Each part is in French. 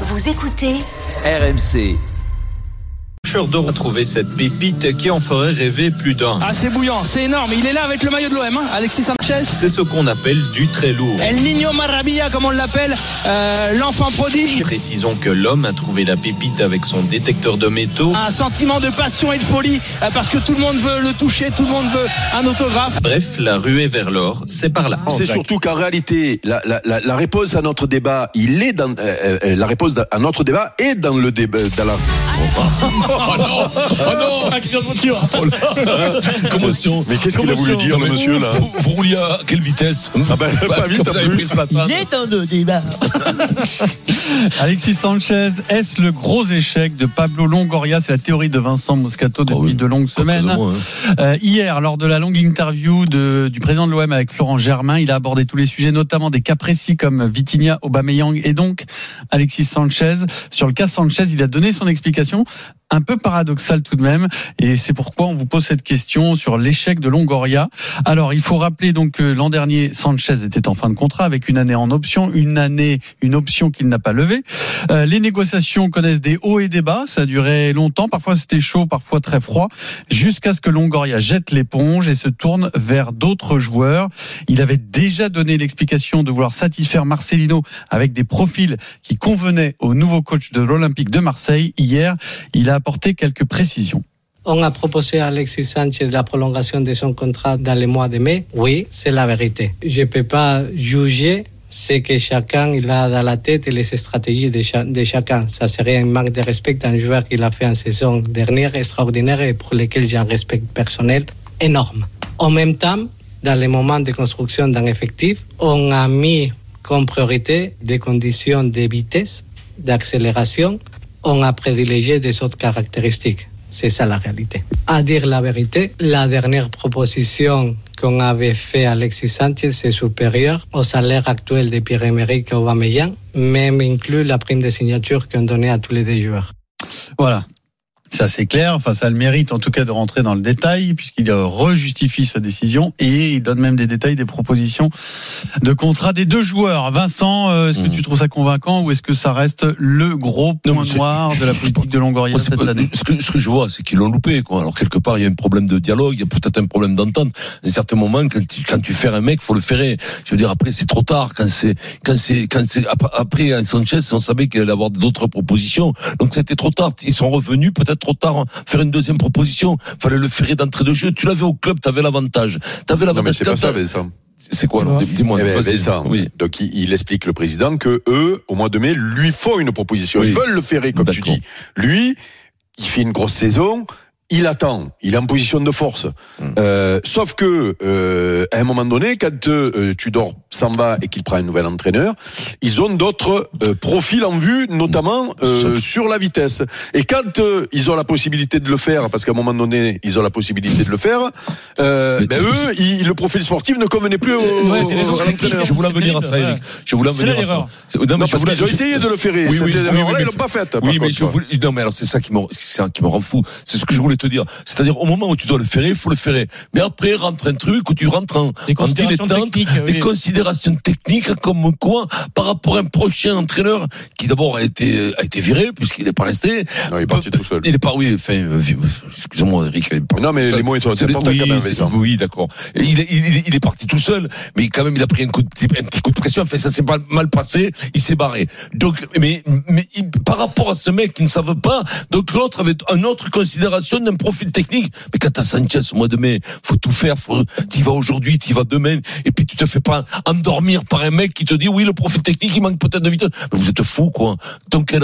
Vous écoutez RMC. De retrouver cette pépite qui en ferait rêver plus d'un. Ah, c'est bouillant, c'est énorme. Il est là avec le maillot de l'OM, hein, Alexis Sanchez. C'est ce qu'on appelle du très lourd. El Niño Maravilla, comme on l'appelle, euh, l'enfant prodige. Précisons que l'homme a trouvé la pépite avec son détecteur de métaux. Un sentiment de passion et de folie, euh, parce que tout le monde veut le toucher, tout le monde veut un autographe. Bref, la ruée vers l'or, c'est par là. C'est surtout qu'en réalité, la, la, la, la réponse à notre débat, il est dans euh, euh, la réponse à notre débat est dans le débat, dans la. Oh non Oh non Accident de voiture. Commotion Mais qu'est-ce qu'il a voulu dire, le monsieur là vous, vous rouliez à quelle vitesse Ah ben, pas vite, en plus. ce matin. dans le débat. Alexis Sanchez, est-ce le gros échec de Pablo Longoria C'est la théorie de Vincent Moscato depuis oui. de longues semaines. hein. Euh, hier, lors de la longue interview de- du président de l'OM avec Florent Germain, il a abordé tous les sujets, notamment des cas précis comme Vitinha, Aubameyang et donc Alexis Sanchez. Sur le cas Sanchez, il a donné son explication Merci un peu paradoxale tout de même, et c'est pourquoi on vous pose cette question sur l'échec de Longoria. Alors, il faut rappeler donc que l'an dernier, Sanchez était en fin de contrat avec une année en option, une année, une option qu'il n'a pas levée. Euh, les négociations connaissent des hauts et des bas, ça a duré longtemps, parfois c'était chaud, parfois très froid, jusqu'à ce que Longoria jette l'éponge et se tourne vers d'autres joueurs. Il avait déjà donné l'explication de vouloir satisfaire Marcelino avec des profils qui convenaient au nouveau coach de l'Olympique de Marseille. Hier, il a apporté quelques précisions. On a proposé à Alexis Sanchez la prolongation de son contrat dans le mois de mai. Oui, c'est la vérité. Je ne peux pas juger ce que chacun il a dans la tête et les stratégies de, cha- de chacun. Ça serait un manque de respect d'un joueur qui l'a fait en saison dernière extraordinaire et pour lequel j'ai un respect personnel énorme. En même temps, dans les moments de construction d'un effectif, on a mis comme priorité des conditions de vitesse, d'accélération. On a privilégié des autres caractéristiques. C'est ça la réalité. À dire la vérité, la dernière proposition qu'on avait fait à Alexis Sanchez, c'est supérieur au salaire actuel de Pierre-Emerick Aubameyang, même inclus la prime de signature qu'on donnait à tous les deux joueurs. Voilà. C'est assez clair. Enfin, ça a le mérite, en tout cas, de rentrer dans le détail, puisqu'il rejustifie sa décision et il donne même des détails, des propositions de contrat des deux joueurs. Vincent, euh, est-ce que Mhm. tu trouves ça convaincant ou est-ce que ça reste le gros point c'est- noir de la politique de Longoria c'est cette pas- année ce, que, ce que je vois, c'est qu'ils l'ont loupé. Quoi. Alors quelque part, il y a un problème de dialogue, il y a peut-être un problème d'entente. À un certain moment, quand tu, quand tu un mec, faut le faire. Je veux dire, après, c'est trop tard. Quand c'est, quand c'est, quand c'est ap- après Sanchez, on savait qu'il allait avoir d'autres propositions. Donc c'était trop tard. Ils sont revenus peut-être trop tard faire une deuxième proposition. Fallait le faire d'entrée de jeu. Tu l'avais au club, t'avais l'avantage. T'avais Non, mais l'avantage. c'est pas ça, Vincent. C'est quoi alors Dis-moi. Eh ben. Vincent, Oui. Donc, il, il explique le président que eux, au mois de mai, lui font une proposition. Oui. Ils veulent le ferrer, comme tu dis. Lui, il fait une grosse saison. Il attend, il est en position de force. Hmm. Euh, sauf que euh, à un moment donné, quand euh, Tudor s'en va et qu'il prend un nouvel entraîneur, ils ont d'autres euh, profils en vue, notamment euh, sur la vitesse. Et quand euh, ils ont la possibilité de le faire, parce qu'à un moment donné, ils ont la possibilité de le faire, euh, ben eux, ils- le profil sportif ne convenait plus au, Ouais, c'est. Je voulais en venir à ça, Eric. Je voulais venir à ça. non, mais parce voulais- qu'ils ont essayé de le ferrer. Oui, oui, oui, mais ils l'ont pas faite. par Oui, mais je voulais, non, mais alors c'est ça qui me, c'est ça qui me rend fou. C'est ce que je voulais te dire. C'est-à-dire, au moment où tu dois le faire, il faut le faire. Mais après, rentre un truc où tu rentres en, Des en considérations dilettante, techniques, des oui. considérations techniques comme quoi, par rapport à un prochain entraîneur qui d'abord a été, a été viré puisqu'il n'est pas resté. Non, il est parti tout seul. Il est pas, oui, enfin, euh, excuse-moi, Eric. il est pas- Non, mais les mots sont importants oui, quand même. Oui, d'accord. Il, est- il, est- il est parti tout seul, mais quand même, il a pris un, coup de, un petit coup de pression. Enfin, ça s'est pas mal passé. Il s'est barré. Donc, mais, mais il- par rapport à ce mec qui ne savent pas, donc l'autre avait une autre considération d'un profil technique. Mais quand t'as Sanchez au mois de mai, faut tout faire. Faut, t'y vas aujourd'hui, t'y vas demain, et puis tu te fais pas endormir par un mec qui te dit oui, le profil technique, il manque peut-être de vitesse. Mais vous êtes fou, quoi. Donc,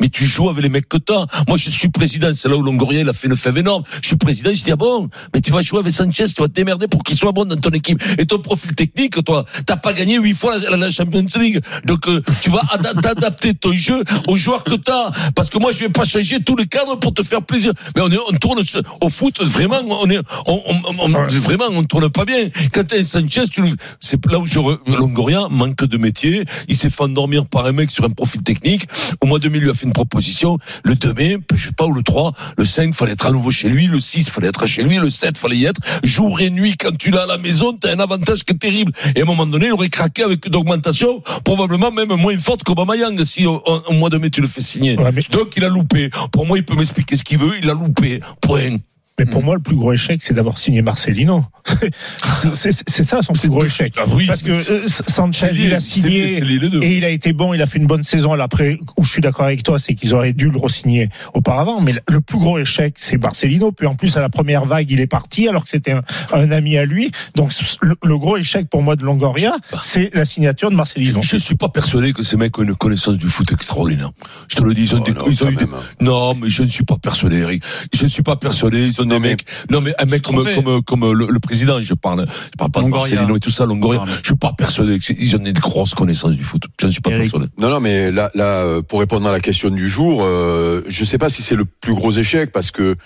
mais tu joues avec les mecs que t'as. Moi, je suis président. C'est là où Longoria, il a fait une fève énorme. Je suis président. Je dis, ah bon, mais tu vas jouer avec Sanchez, tu vas te démerder pour qu'il soit bon dans ton équipe. Et ton profil technique, toi, t'as pas gagné huit fois la, Champions League. Donc, euh, tu vas ada- t'adapter ton jeu aux joueurs que t'as. Parce que moi, je vais pas changer tous les cadres pour te faire plaisir. Mais on est, on, tourne au foot, vraiment, on est, on, on- on- vraiment, on tourne pas bien. Quand un Sanchez, tu c'est là où je, re- Longoria manque de métier. Il s'est fait endormir par un mec sur un profil technique. Au mois de mai, il lui a fait une proposition. Le 2 mai, je sais pas, ou le 3, le 5, fallait être à nouveau chez lui. Le 6, fallait être chez lui. Le 7, fallait y être. Jour et nuit, quand tu l'as à la maison, t'as un avantage qui est terrible. Et à un moment donné, il aurait craqué avec une augmentation, probablement même moins forte qu'Aubameyang si au, au- au mois de mai, tu le fais signer. Ouais, mais- Donc, il a loupé. Pour moi, il peut m'expliquer ce qu'il veut. Il a loupé. Point. Mais pour moi, le plus gros échec, c'est d'avoir signé Marcelino. c'est ça son plus gros échec. Ah oui. Parce que euh, Sanchez, il a signé et il a été bon, il a fait une bonne saison. Alors Après, où je suis d'accord avec toi, c'est qu'ils auraient dû le re-signer auparavant. Mais le plus gros échec, c'est Marcelino. Puis en plus, à la première vague, il est parti alors que c'était un, un ami à lui. Donc le, le gros échec pour moi de Longoria, c'est la signature de Marcelino. Je ne suis pas persuadé que ces mecs ont une connaissance du foot extraordinaire. Je te le dis, ils ont Oh des, non, ils ont quand eu des- même. non, mais je ne suis pas persuadé, Eric. Je ne suis pas persuadé. Ils ont des Non, mais- mecs, non, mais un mec comme, comme, comme le, le président, je parle, je parle pas Longoria. de Marcelino et tout ça, Longoria. Je suis pas persuadé qu'ils ont des grosses connaissances du foot. Je ne suis pas Eric. persuadé. Non, non, mais là, là, euh, pour répondre à la question du jour, euh, je sais pas si c'est le plus gros échec parce que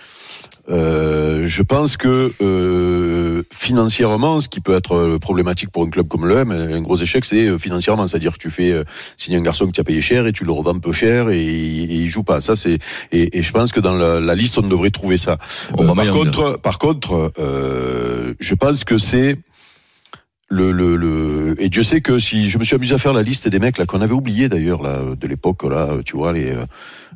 euh, je pense que euh, financièrement, ce qui peut être euh, problématique pour un club comme l'OM, un gros échec, c'est euh, financièrement, c'est-à-dire que tu fais euh, signer un garçon que tu as payé cher et tu le revends peu cher et, il- et il joue pas. Ça, c'est et, et je pense que dans la, la liste, on devrait trouver ça. Euh, par contre, par contre, euh, je pense que c'est le, le, le et Dieu sait que si je me suis amusé à faire la liste des mecs là qu'on avait oublié d'ailleurs là de l'époque là tu vois les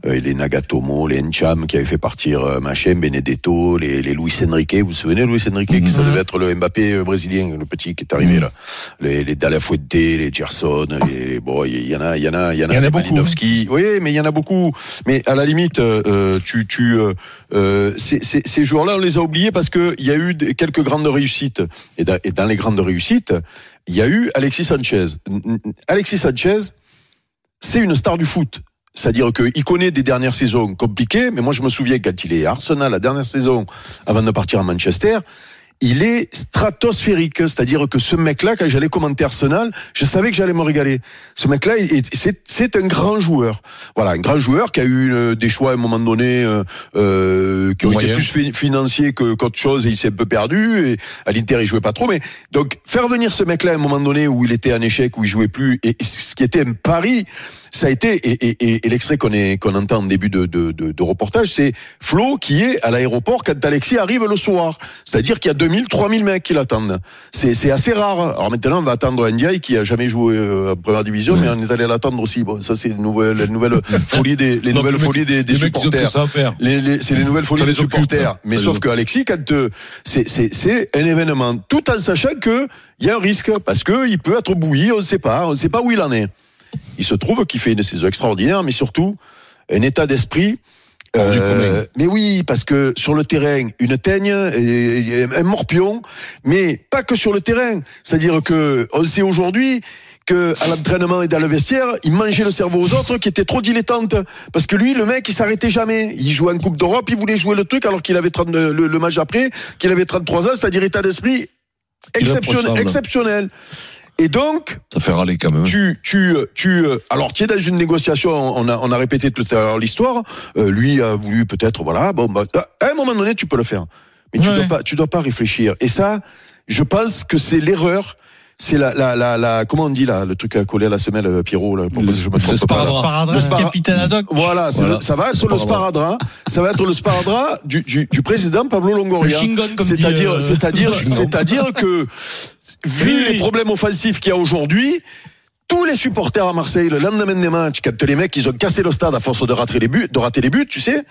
euh, les Nagatomo les Ncham qui avaient fait partir euh, machin Benedetto les, les Luis Enrique. Vous vous souvenez Luis Enrique qui ça devait être le Mbappé euh, brésilien le petit qui est arrivé là. Les les Dalla Fuente les Gerson les, les bon il y en a il y en a il y en a, y en a beaucoup. Oui mais il y en a beaucoup. Mais à la limite euh, euh, tu tu euh, euh, ces, ces, ces joueurs-là on les a oubliés parce que il y a eu quelques grandes réussites. Et dans les grandes réussites il y a eu Alexis Sanchez. Alexis Sanchez, c'est une star du foot. C'est-à-dire qu'il connaît des dernières saisons compliquées, mais moi je me souviens quand il est à Arsenal, la dernière saison, avant de partir à Manchester, il est stratosphérique. C'est-à-dire que ce mec-là, quand j'allais commenter Arsenal, je savais que j'allais me régaler. Ce mec-là, c'est un grand joueur. Voilà, un grand joueur qui a eu euh, des choix à un moment donné euh, euh, qui ont été plus fi- financiers que qu'autre chose et il s'est un peu perdu. Et à l'Inter, il jouait pas trop. Mais donc faire venir ce mec-là à un moment donné où il était en échec, où il jouait plus, et ce qui était un pari, ça a été et, et, et, et l'extrait qu'on qu'on entend en début de, de, de, de reportage, c'est Flo qui est à l'aéroport quand Alexis arrive le soir. C'est-à-dire qu'il y a 2000, 3000 mecs qui l'attendent. C'est assez rare. Alors maintenant, on va attendre Ndiaye qui a jamais joué euh, en première division, mais on est allé l'attendre aussi. Bon, ça c'est les nouvelles, les nouvelles folies des les Non, nouvelles les folies des, des les supporters. Les, les- c'est les nouvelles folies des occupe, supporters. hein. Mais les sauf que Alexis, quand euh, c'est un événement, tout en sachant que il y a un risque parce que il peut être bouilli, on ne sait pas, on ne sait pas où il en est. Il se trouve qu'il fait une saison extraordinaire, mais surtout un état d'esprit. Euh, mais oui, parce que sur le terrain, une teigne, et- un morpion, mais pas que sur le terrain. C'est-à-dire que on sait aujourd'hui que à l'entraînement et dans le vestiaire, il mangeait le cerveau aux autres qui étaient trop dilettantes. Parce que lui, le mec, il s'arrêtait jamais. Il jouait en Coupe d'Europe, il voulait jouer le truc alors qu'il avait 30, le, le match après, qu'il avait 33 ans, c'est-à-dire état d'esprit exceptionnel. Exceptionnel. Et donc, Ça fait râler quand même. tu, tu, tu, euh, alors tu es dans une négociation, on a, on a répété tout à l'heure l'histoire. Euh, lui a voulu peut-être, voilà, bon, bah, à un moment donné, tu peux le faire, mais tu Ouais. dois pas, tu dois pas réfléchir. Et ça, je pense que c'est l'erreur. C'est la, la, la, la, comment on dit là, le truc à coller à la semelle, euh, Pierrot, là, pour que je me trompe pas, là. sparadrap. Paradra, Le spara- capitaine ad hoc. Voilà, Voilà. le- ça va être Le le sparadrap. ça va être le sparadrap du, du, du président Pablo Longoria. Le C'est-à-dire, euh, c'est-à-dire, le c'est-à-dire que, vu oui. les problèmes offensifs qu'il y a aujourd'hui, tous les supporters à Marseille, le lendemain des matchs, quand les mecs, ils ont cassé le stade à force de rater les buts, de rater les buts, tu sais,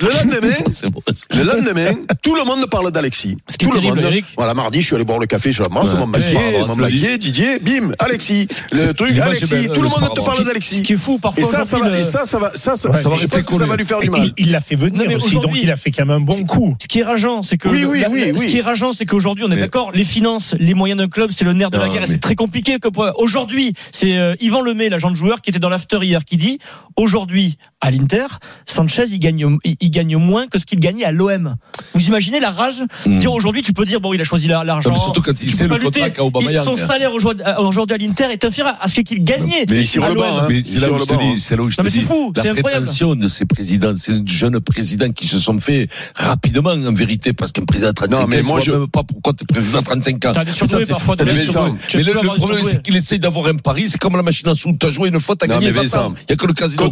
le lendemain, bon, ça. le lendemain, tout le monde parle d'Alexis. Ce qui est tout le terrible, monde. Eric. Voilà, mardi, je suis allé boire le café, je Ouais. mon baquier, Ouais. mon blaguier, Didier, bim, Alexis. Le truc, Alexis, tout le monde te parle Ce d'Alexis. qui est fou, Et parfois. ça, ça aujourd'hui, va, et ça, ça va, ça, ça, Ouais, je mais pense fait que ça va lui faire du Il- mal. Il l'a fait venir aussi, donc il a fait quand même un bon coup. Ce qui est rageant, c'est que Oui, oui, oui, ce qui est rageant, c'est qu'aujourd'hui, on est d'accord, les finances, les moyens d'un club, c'est le nerf de la guerre. et C'est très compliqué. Aujourd'hui, c'est euh, Yvan Lemay, l'agent de joueur, qui était dans l'after hier, qui dit aujourd'hui, à l'Inter, Sanchez il gagne, il, gagne moins que ce qu'il gagnait à l'OM. Vous imaginez la rage Hmm. Dire aujourd'hui, tu peux dire bon, il a choisi l'argent. mais surtout quand il sait le contrat qu'a Aubameyang. Son salaire aujourd'hui aujourd'hui à l'Inter est inférieur à ce qu'il gagnait. Mais hein. C'est là où je te dis, c'est là où je te dis, fou, c'est la prétention de ces présidents, ces jeunes présidents qui se sont fait rapidement en vérité, parce qu'un président à 35 Non, mais ans, moi, je je- même pas pourquoi tu es président à 35 ans. T'as des Mais le, problème, c'est qu'il essaye d'avoir un pari. C'est comme la machine à sous. Tu as joué une fois, tu as gagné. Il n'y a que le casino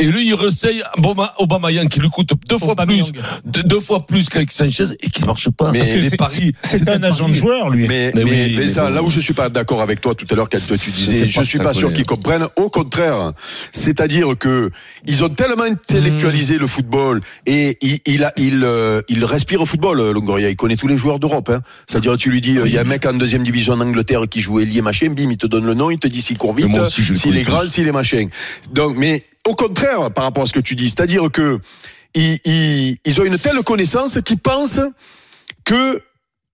Et lui, il essaye Obama- Aubameyang qui lui coûte deux fois plus, deux, deux fois plus qu'avec Sanchez et qui ne marche pas. Mais les c'est- paris, C'est un agent de joueur, lui. Mais, Mais mais, oui, mais Vincent, bon. là où je suis pas d'accord avec toi tout à l'heure quand tu disais, sais je suis ça pas sûr qu'ils comprennent. Au contraire, c'est-à-dire que ils ont tellement intellectualisé le football et il, il a, il, euh, il respire au football. Longoria, il connaît tous les joueurs d'Europe. Hein. C'est-à-dire, tu lui dis, euh, il y a un mec en deuxième division en Angleterre qui joue ailier machin, bim, il te donne le nom, il te dit s'il court vite, s'il est grand, s'il est machin. Donc, mais au contraire, par rapport à ce que tu dis, c'est-à-dire que ils, ils, ils ont une telle connaissance qu'ils pensent que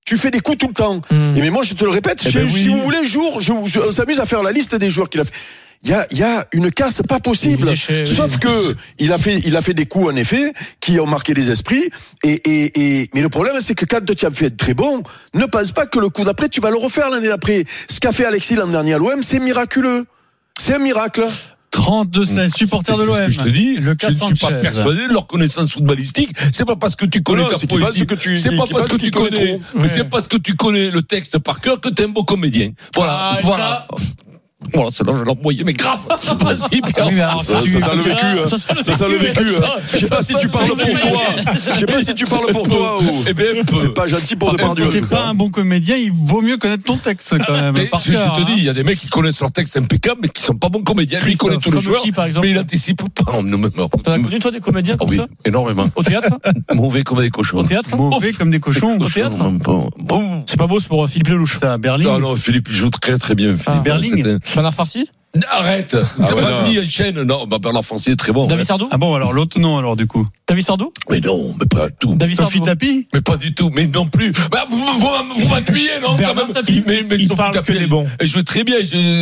tu fais des coups tout le temps. Hmm. Et mais moi, je te le répète, Eh si, ben si vous voulez, jour, je, je- on s'amuse à faire la liste des joueurs qu'il a fait. Il y a, y a une casse pas possible. Oui. Sauf que il a fait, il a fait des coups en effet qui ont marqué les esprits. Et, et, et mais le problème, c'est que quand tu as fait très bon, ne pense pas que le coup d'après, tu vas le refaire l'année d'après. Ce qu'a fait Alexis l'an dernier à l'OM, c'est miraculeux. C'est un miracle. 32-16, supporter de C'est ce l'OM. que je te dis. Le je ne suis pas persuadé de leur connaissance footballistique. C'est pas parce que tu connais Non, ta poésie. pensent que tu- C'est pas parce que tu connais. Mais Ouais. c'est parce que tu connais le texte par cœur que t'es un beau comédien. Voilà. Ah, voilà. Voilà, c'est là, je l'ai envoyé, mais grave. Vas-y, Pierre. Ah oui, mais alors, Ça, tu- ça sent le vécu. hein. Ça, ça, Ça sent le vécu. hein. Je sais pas si tu parles pour toi. Je sais pas si tu parles pour toi ou. Eh peu. C'est pas gentil pour Ah, Depardieu. en T'es tout pas cas. un bon comédien, il vaut mieux connaître ton texte quand même. Mais par je, te dis, hein. il y a des mecs qui connaissent leur texte impeccable, mais qui sont pas bons comédiens. Lui, il connaît tous les joueurs, qui, par exemple mais il anticipe pas. Non, mais- non. T'en as connu toi des comédiens Ah comme oui, ça énormément. Au théâtre Mauvais comme des cochons. Au théâtre Mauvais comme des cochons. Au théâtre pas. C'est pas beau, c'est pour euh, Philippe Lelouch. C'est à Berlin. Non, non, Philippe, il joue très très bien. Philippe. Bernard Farcy Arrête Ah ouais, Vas-y, enchaîne Non, bah, Bernard Foncier est très bon. David ouais. Sardou Ah bon, alors l'autre non, alors du coup. David Sardou Mais non, mais pas du tout. David Sophie Sardou Tapi Mais pas du tout, mais non plus. Bah, vous vous, vous m'ennuyez, non quand même. Tapie. Mais, mais Il Sophie parle que Tapie, des bons. Elle jouait très bien.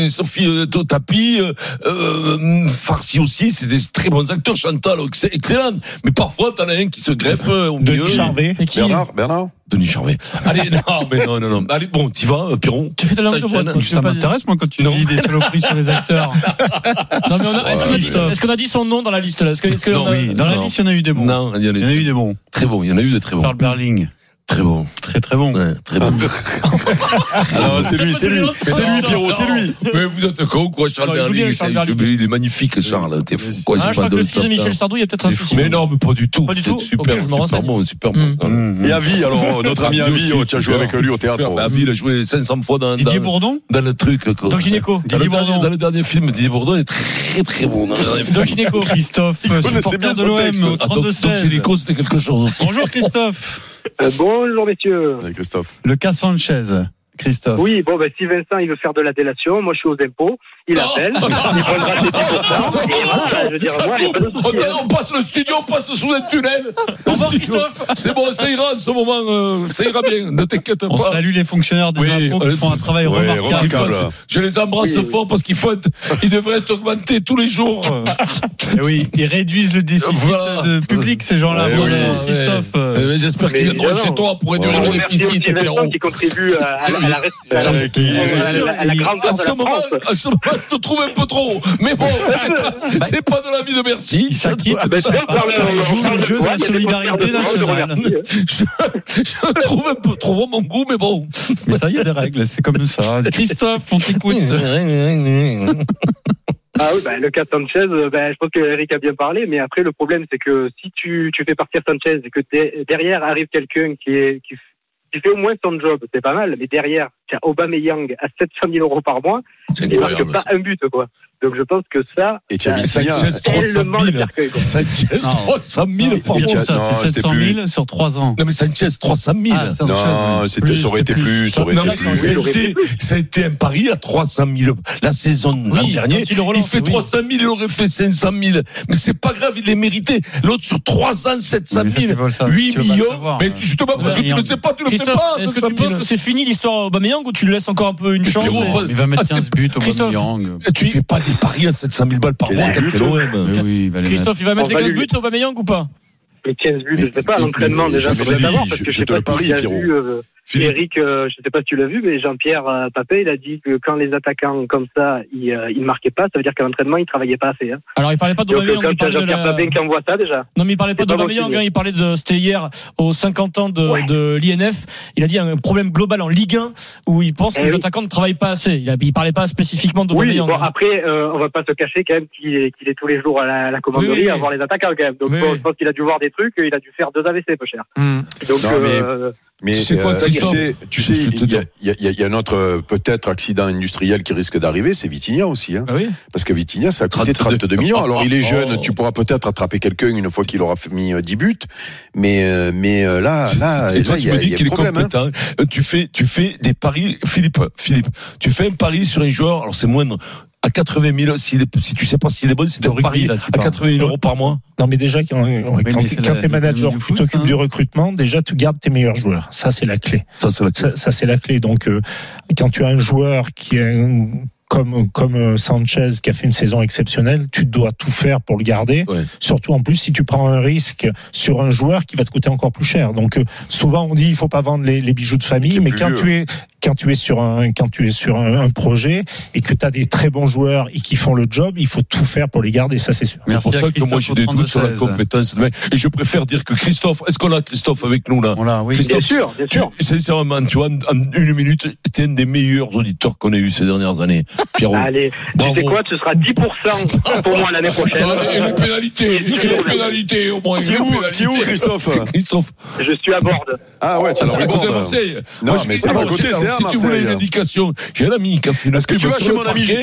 Sophie euh, Tapi, euh, euh, Farsi aussi, c'est des très bons acteurs. Chantal, ex- excellente. Mais parfois, t'en as un qui se greffe euh, au milieu. De Charvet. Et qui Bernard, Bernard. Denis Charvet. Allez, non, mais non, non, non. Allez, bon, t'y vas, euh, Piron. Tu fais de la langue de bois, toi, Ça m'intéresse moi quand tu dis des saloperies sur les acteurs. Non, mais on a- est-ce qu'on a, dit- Christophe. est-ce qu'on a dit son nom dans la liste là? Est-ce que, est-ce que Non, on a- Oui, dans la Non. liste, il y en a eu des bons. Non, il y en a eu des bons. très bons. Il y en a eu des très bons. Charles Berling, Très bons. très très bon. Ouais, très bons. Alors, c'est lui, c'est lui. C'est lui, Pierrot, c'est lui. Mais vous êtes con, quoi, Charles Non, il joue Berling. bien, c'est- Charles Berling. Il est magnifique, Charles. T'es fou, quoi. Ah, j'ai je crois que le fils de. Michel Sardou, il y a peut-être un souci. Mais non, mais pas du tout. Pas du tout Super, je bon, super bon. Mmh. Et Avi, alors, notre ami Avi oh, tu as joué avec lui au théâtre. Bah, Avi, il a joué 500 fois dans, Didier Bourdon dans le truc. quoi. Donc Gynéco. Dans le, Didier dernier, Bourdon. dans le dernier film, Didier Bourdon est très très bon. Dans le dernier film. Donc Gynéco. Christophe, supporter bien de son l'OM texte. au Ah, donc, donc 32-16. Gélico, c'était quelque chose aussi. Bonjour Christophe. Euh, bonjour messieurs. Avec Christophe. Le cas Sanchez. Christophe. Oui, bon, ben, si Vincent il veut faire de la délation, moi je suis aux impôts, il Non. appelle, il prendra ses 10%, et voilà, je veux dire, Ça moi, il n'y a pas de coupe. souci. on, hein. on passe le studio, on passe sous un tunnel. Au revoir Christophe. C'est bon, ça ira en ce moment. euh, ça ira bien. Ne t'inquiète On pas. salue les fonctionnaires des Oui, impôts qui euh, font un travail ouais, remarquable. remarquable. Je les embrasse Oui, oui. fort parce qu'il faut être, ils devraient être augmentés tous les jours. Eh oui, ils réduisent le déficit Voilà. de public, ces gens-là. Bon, oui. euh, Christophe. euh, Euh, J'espère qu'ils viendront chez toi pour réduire le On déficit, aussi Pierrot. Vincent qui contribue à, à la, à la- Euh, grandeur En ce, moment, moment, je te trouve un peu trop. Mais bon, c'est pas, de la vie de merci. Ça. le jeu de la solidarité nationale. Je, trouve un peu trop mon goût, mais bon. Mais ça, il y a des règles, c'est comme ça. Christophe, on t'écoute. Ah oui, ben, le cas Sanchez, euh, ben, je pense que Eric a bien parlé, mais après le problème c'est que si tu, tu fais partir Sanchez et que de- derrière arrive quelqu'un qui est qui, qui fait au moins son job, c'est pas mal, mais derrière as Aubameyang à 700 000 euros par mois, C'est il marque pas un but quoi. Donc je pense que ça, Et. Sanchez, 300 tellement le 000. cercueil. Sanchez, Non. 300 000 par Et mois. Thiago- c'est c'était 700 plus. 000 sur 3 ans. Non, mais Sanchez, 300 000. Ah, Non, ça aurait été plus, ça aurait Non, été plus. ça, a été, été ça a été un pari à 300 000. La saison l'an dernier, il le relance, il fait oui. 300 000, il aurait fait 500 000. Mais c'est pas grave, il est mérité. L'autre sur 3 ans, 700 Mais ça, 000. c'est pas ça. 8 Tu veux pas le millions. mais justement, parce que tu ne le sais pas, tu le sais pas. est-ce que 700 tu 000. penses que c'est fini l'histoire Aubameyang? Ou tu lui laisses encore un peu une chance Pierrot, et- Il va mettre Ah, c'est- 15 buts au Christophe. Aubameyang. Tu fais pas des paris à 700 000 balles par mois il les mettre. Christophe, il va mettre les va 15 lui- buts au Aubameyang ou pas? Mais 15 buts, je sais pas, l'entraînement déjà, jamais faudrait de la savoir, vie, parce je- que je je sais te le pas si as Pierrot. vu, euh, Philippe. Eric, euh, je sais pas si tu l'as vu, mais Jean-Pierre euh, Papé, il a dit que quand les attaquants comme ça, ils, euh, ils marquaient pas, ça veut dire qu'à l'entraînement, ils travaillaient pas assez. Hein. Alors, il parlait pas Donc, euh, d'Aubameyang, quand il parlait de Jean-Pierre la... Papin qui envoie ça, déjà. Non, mais il parlait pas pas d'Aubameyang, hein, il parlait de, c'était hier, aux 50 ans de, Ouais. de l'INF. Il a dit un problème global en Ligue 1 où il pense que Eh les oui. attaquants ne travaillent pas assez. Il, a, il parlait pas spécifiquement Oui, d'Aubameyang. bon, hein. après, euh, on va pas se cacher quand même qu'il est, qu'il est tous les jours à la, la commanderie Oui, oui. à voir les attaquants quand même. Donc, Oui, bon, oui. je pense qu'il a dû voir des trucs, il a dû faire deux AVC, peu cher. Hmm. Donc, Non, mais- euh, Mais Tu sais quoi, euh, tu sais, tu sais, il y, a, y a- y a un autre euh, peut-être accident industriel qui risque d'arriver, c'est Vitinha aussi. Hein. Bah oui. Parce que Vitinha, ça a coûté 32. 32 millions. Alors il est jeune, Oh. tu pourras peut-être attraper quelqu'un une fois qu'il aura mis euh, 10 buts. Mais, euh, mais euh, là, là, il y a, y a problème. hein. Euh, Tu fais, tu fais des paris, Philippe, Philippe, tu fais un pari sur un joueur, alors c'est moindre, à 80 000, s'il est- si tu sais pas s'il est bon, c'est De un rugby, pari à parles. 80 000 euros par mois. Non, mais déjà, quand, quand, t'es manager, tu t'occupes hein. du recrutement, déjà, tu gardes tes meilleurs joueurs. Ça, c'est la clé. Ça, c'est la Ça, ça, c'est la clé. Donc, euh, quand tu as un joueur qui est un- comme comme euh, Sanchez qui a fait une saison exceptionnelle, tu dois tout faire pour le garder. Ouais. Surtout en plus si tu prends un risque sur un joueur qui va te coûter encore plus cher. Donc euh, souvent on dit il faut pas vendre les, les bijoux de famille, mais quand vieux. tu es quand tu es sur un quand tu es sur un, un projet et que tu as des très bons joueurs et qui font le job, il faut tout faire pour les garder. Ça c'est sûr. C'est pour ça que moi j'ai Christophe des doutes sur la 32-16. compétence. Et je préfère dire que Christophe, est-ce qu'on a Christophe avec nous là Voilà, oui. bien Christophe, sûr, bien sûr. Tu, sincèrement, tu vois, en, en une minute, t'es un des meilleurs auditeurs qu'on ait eu ces dernières années, Pierrot. Allez, Bravo. tu sais quoi, tu seras 10% pour moi l'année prochaine. Et les pénalités, et les pénalités au moins. Les où, où, Christophe Christophe, Je suis à bord. Ah ouais, c'est c'est la à. Marseille. Non, Moi, je- mais c'est à côté, c'est Si tu voulais une indication, j'ai un ami qui a fait une Est-ce que tu vas chez mon ami qui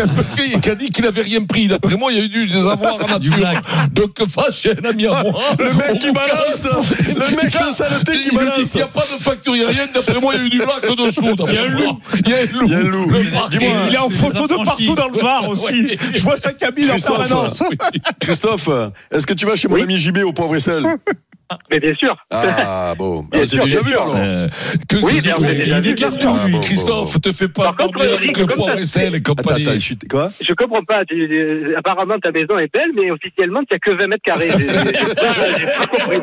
a, qui a dit qu'il n'avait rien pris. D'après moi, il y a eu des avoirs en Du nature. Donc, j'ai un ami à moi. Le mec qui balance Le mec, le saleté qui Il balance qu'il n'y a pas de facture, il n'y a rien. D'après moi, il y a eu du blague dessous. Il y a un loup. Il y a un loup. Il y a un loup. Il est en photo de partout dans le Var aussi. Je vois sa cabine en Christophe. permanence. Christophe, est-ce que tu vas chez mon ami JB au poivre et sel? Mais bien sûr. Ah bon, Bien Ah, c'est sûr, déjà vu alors. Euh, que- Oui, que- bien, il déclare tout, lui. Ah, bon, Christophe, bon, te fais pas Par contre, barber avec le comme poivre et sel et compagnie. attends, je suis- quoi? Je comprends pas. Tu- euh, apparemment, ta maison est belle, mais officiellement, tu n'as que 20 mètres carrés. J'ai pas, compris,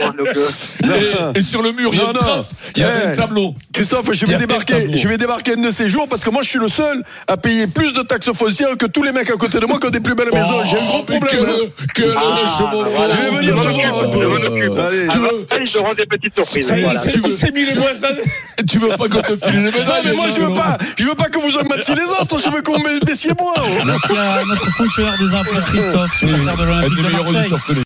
euh, Et, sur le mur, il y a Non, une non. trace. Il y avait Eh. un tableau. Christophe, je vais débarquer, je vais débarquer un de ces jours parce que moi je suis le seul à payer plus de taxes foncières que tous les mecs à côté de moi qui ont des plus belles maisons. J'ai un gros Oh, problème. hein. Ah. Je vais venir te voir un peu. Allez. Tu veux, ils auront des petites surprises. Ça y est, Voilà. il s'est- il s'est mis les voisins. tu veux pas qu'on te file les Non médailles mais moi je veux pas, je veux pas que vous augmentiez les autres, je veux vous me baissiez moi. Merci à notre fonctionnaire des infos, Christophe, de l'Olympique de Marseille.